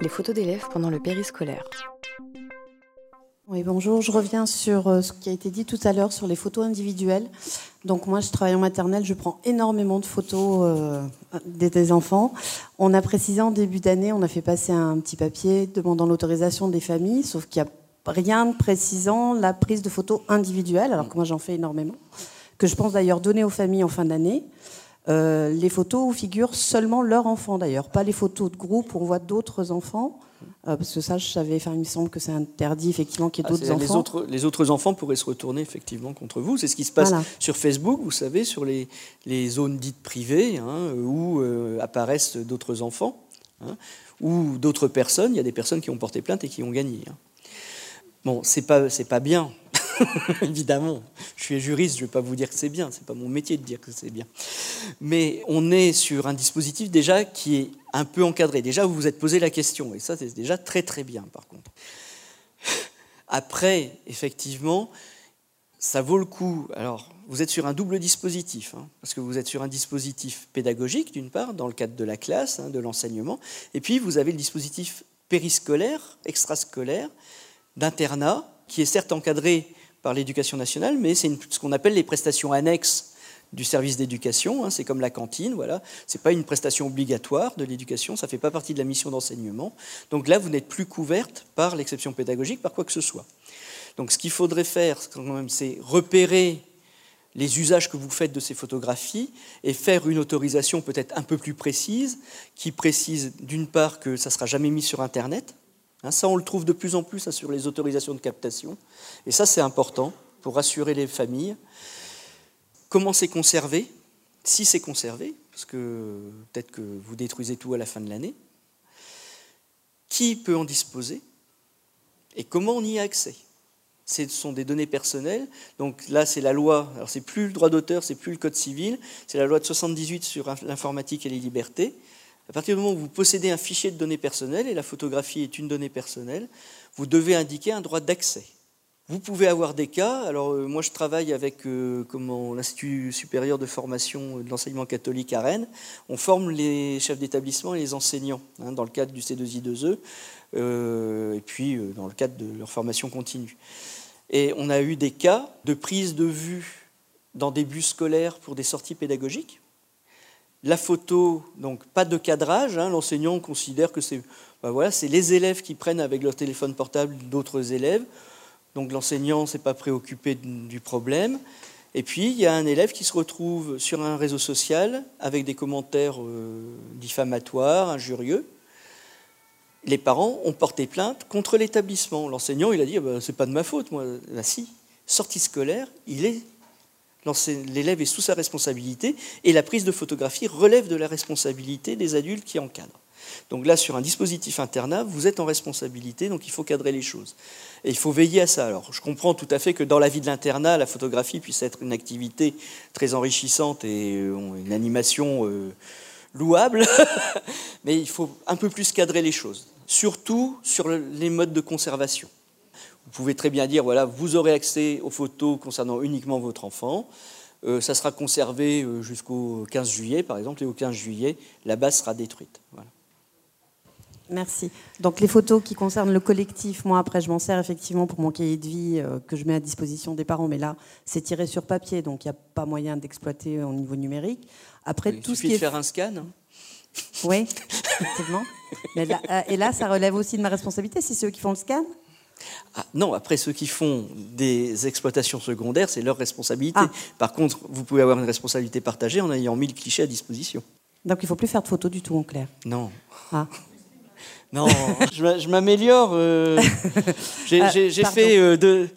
les photos d'élèves pendant le périscolaire. Oui, bonjour. Je reviens sur euh, ce qui a été dit tout à l'heure sur les photos individuelles. Donc moi, je travaille en maternelle, je prends énormément de photos euh, des, enfants. On a précisé en début d'année, on a fait passer un petit papier demandant l'autorisation des familles, sauf qu'il n'y a rien de précisant la prise de photos individuelles, alors que moi j'en fais énormément, que je pense d'ailleurs donner aux familles en fin d'année. Euh, les photos où figurent seulement leurs enfants d'ailleurs, pas les photos de groupe où on voit d'autres enfants. Euh, parce que ça, je savais, enfin, il me semble que c'est interdit effectivement qu'il y ait ah, d'autres enfants. Les autres, les autres enfants pourraient se retourner effectivement contre vous. C'est ce qui se passe sur Facebook, vous savez, sur les, les zones dites privées, hein, où euh, apparaissent d'autres enfants, hein, ou d'autres personnes. Il y a des personnes qui ont porté plainte et qui ont gagné. Hein. Bon, c'est pas, c'est pas bien. Évidemment, je suis juriste, je ne vais pas vous dire que c'est bien, c'est pas mon métier de dire que c'est bien. Mais on est sur un dispositif déjà qui est un peu encadré. Déjà, vous vous êtes posé la question, et ça, c'est déjà très très bien, par contre. Après, effectivement, ça vaut le coup. Alors, vous êtes sur un double dispositif, hein, parce que vous êtes sur un dispositif pédagogique, d'une part, dans le cadre de la classe, hein, de l'enseignement, et puis vous avez le dispositif périscolaire, extrascolaire, d'internat, qui est certes encadré par l'éducation nationale, mais c'est ce qu'on appelle les prestations annexes du service d'éducation. Hein, c'est comme la cantine, voilà. C'est pas une prestation obligatoire de l'éducation, ça fait pas partie de la mission d'enseignement. Donc là, vous n'êtes plus couverte par l'exception pédagogique, par quoi que ce soit. Donc ce qu'il faudrait faire, c'est repérer les usages que vous faites de ces photographies et faire une autorisation peut-être un peu plus précise, qui précise d'une part que ça ne sera jamais mis sur Internet, ça, on le trouve de plus en plus hein, sur les autorisations de captation. Et ça, c'est important pour rassurer les familles. Comment c'est conservé? Si c'est conservé, parce que peut-être que vous détruisez tout à la fin de l'année. Qui peut en disposer Et comment on y a accès? Ce sont des données personnelles. Donc là, c'est la loi. Alors, c'est plus le droit d'auteur, c'est plus le code civil. C'est la loi de 78 sur l'informatique et les libertés. À partir du moment où vous possédez un fichier de données personnelles, et la photographie est une donnée personnelle, vous devez indiquer un droit d'accès. Vous pouvez avoir des cas, alors euh, moi je travaille avec euh, l'Institut supérieur de formation de l'enseignement catholique à Rennes, on forme les chefs d'établissement et les enseignants hein, dans le cadre du C2I2E, euh, et puis dans le cadre de leur formation continue. Et on a eu des cas de prise de vue dans des bus scolaires pour des sorties pédagogiques, la photo, donc pas de cadrage, hein, l'enseignant considère que c'est ben voilà, les élèves qui prennent avec leur téléphone portable d'autres élèves, donc l'enseignant ne s'est pas préoccupé du problème. Et puis il y a un élève qui se retrouve sur un réseau social avec des commentaires euh, diffamatoires, injurieux. Les parents ont porté plainte contre l'établissement. L'enseignant, il a dit ah ben, c'est pas de ma faute, moi. Si, sortie scolaire, il est L'élève est sous sa responsabilité et la prise de photographie relève de la responsabilité des adultes qui encadrent. Donc là, sur un dispositif internat, vous êtes en responsabilité, donc il faut cadrer les choses. Et il faut veiller à ça. Alors, je comprends tout à fait que dans la vie de l'internat, la photographie puisse être une activité très enrichissante et euh, une animation euh, louable, mais il faut un peu plus cadrer les choses, surtout sur les modes de conservation. Vous pouvez très bien dire, voilà, vous aurez accès aux photos concernant uniquement votre enfant. Euh, ça sera conservé euh, jusqu'au 15 juillet, par exemple, et au 15 juillet, la base sera détruite. Merci. Donc les photos qui concernent le collectif, moi après je m'en sers effectivement pour mon cahier de vie euh, que je mets à disposition des parents, mais là c'est tiré sur papier, donc il n'y a pas moyen d'exploiter au niveau numérique. Après il tout ce qui de faire un scan. Hein. Oui, effectivement. et là, ça relève aussi de ma responsabilité si c'est eux qui font le scan ah, non, après, ceux qui font des exploitations secondaires, c'est leur responsabilité. Ah. Par contre, vous pouvez avoir une responsabilité partagée en ayant mis le cliché à disposition. Donc il ne faut plus faire de photos du tout en clair Non. Ah. Non, je m'améliore. Euh, j'ai fait euh, de,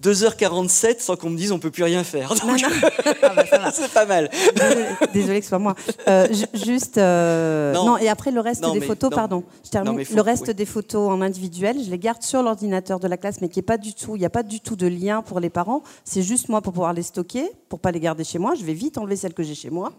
2h47 sans qu'on me dise on peut plus rien faire. Ah bah, c'est pas mal. Désolée que ce soit moi. Euh, juste. Euh, non. et après le reste des photos, pardon. Je termine. le reste des photos en individuel, je les garde sur l'ordinateur de la classe, mais qui est pas du tout. Il n'y a pas du tout de lien pour les parents. C'est juste moi pour pouvoir les stocker, pour pas les garder chez moi. Je vais vite enlever celles que j'ai chez moi.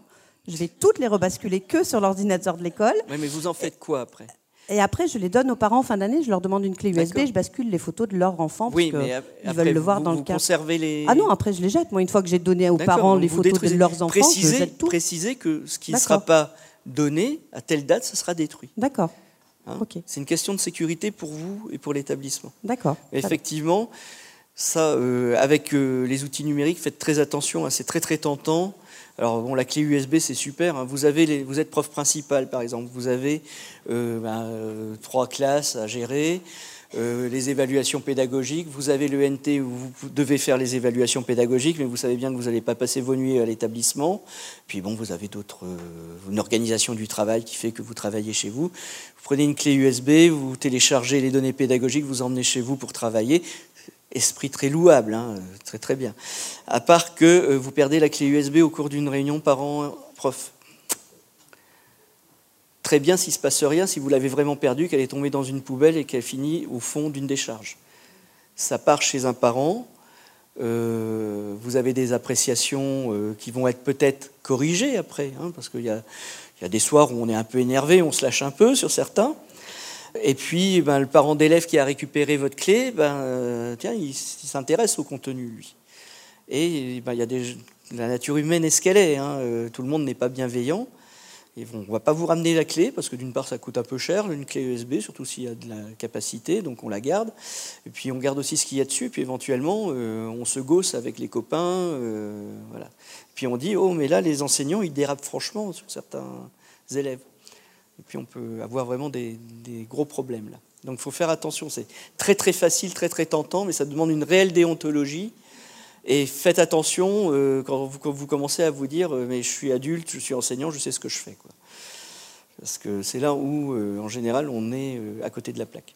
Je vais toutes les rebasculer que sur l'ordinateur de l'école. Oui, mais vous en faites quoi après? Et après, je les donne aux parents en fin d'année. Je leur demande une clé USB. Je bascule les photos de leur enfant parce qu'ils veulent le voir dans le. Conservez les. Ah non, après je les jette. Moi, une fois que j'ai donné aux parents les photos de leurs enfants, précisez, je jette tout. Précisez que ce qui ne sera pas donné à telle date, ça sera détruit. D'accord. hein. C'est une question de sécurité pour vous et pour l'établissement. D'accord. Effectivement, ça, euh, avec euh, les outils numériques, faites très attention, hein, c'est très très tentant. Alors bon, la clé USB c'est super. hein. Vous êtes prof principal par exemple, vous avez euh, ben, euh, trois classes à gérer, euh, les évaluations pédagogiques. Vous avez le NT où vous devez faire les évaluations pédagogiques, mais vous savez bien que vous n'allez pas passer vos nuits à l'établissement. Puis bon, vous avez d'autres, une organisation du travail qui fait que vous travaillez chez vous. Vous prenez une clé USB, vous téléchargez les données pédagogiques, vous emmenez chez vous pour travailler esprit très louable, hein, très très bien. À part que euh, vous perdez la clé USB au cours d'une réunion parent-prof. Très bien s'il ne se passe rien, si vous l'avez vraiment perdue, qu'elle est tombée dans une poubelle et qu'elle finit au fond d'une décharge. Ça part chez un parent, euh, vous avez des appréciations euh, qui vont être peut-être corrigées après, hein, parce qu'il y y a des soirs où on est un peu énervé, on se lâche un peu sur certains. Et puis, ben, le parent d'élève qui a récupéré votre clé, ben, euh, tiens, il, s'intéresse au contenu, lui. Et ben, y a la nature humaine est ce qu'elle est. hein, euh, tout le monde n'est pas bienveillant. Et bon, on ne va pas vous ramener la clé, parce que d'une part, ça coûte un peu cher, une clé USB, surtout s'il y a de la capacité, donc on la garde. Et puis on garde aussi ce qu'il y a dessus, puis éventuellement, euh, on se gosse avec les copains. euh, voilà. Puis on dit, oh, mais là, les enseignants, ils dérapent franchement sur certains élèves. Et puis on peut avoir vraiment des, gros problèmes là. Donc il faut faire attention, c'est très très facile, très très tentant, mais ça demande une réelle déontologie. Et faites attention euh, quand, vous, commencez à vous dire euh, mais je suis adulte, je suis enseignant, je sais ce que je fais. Parce que c'est là où, euh, en général, on est à côté de la plaque.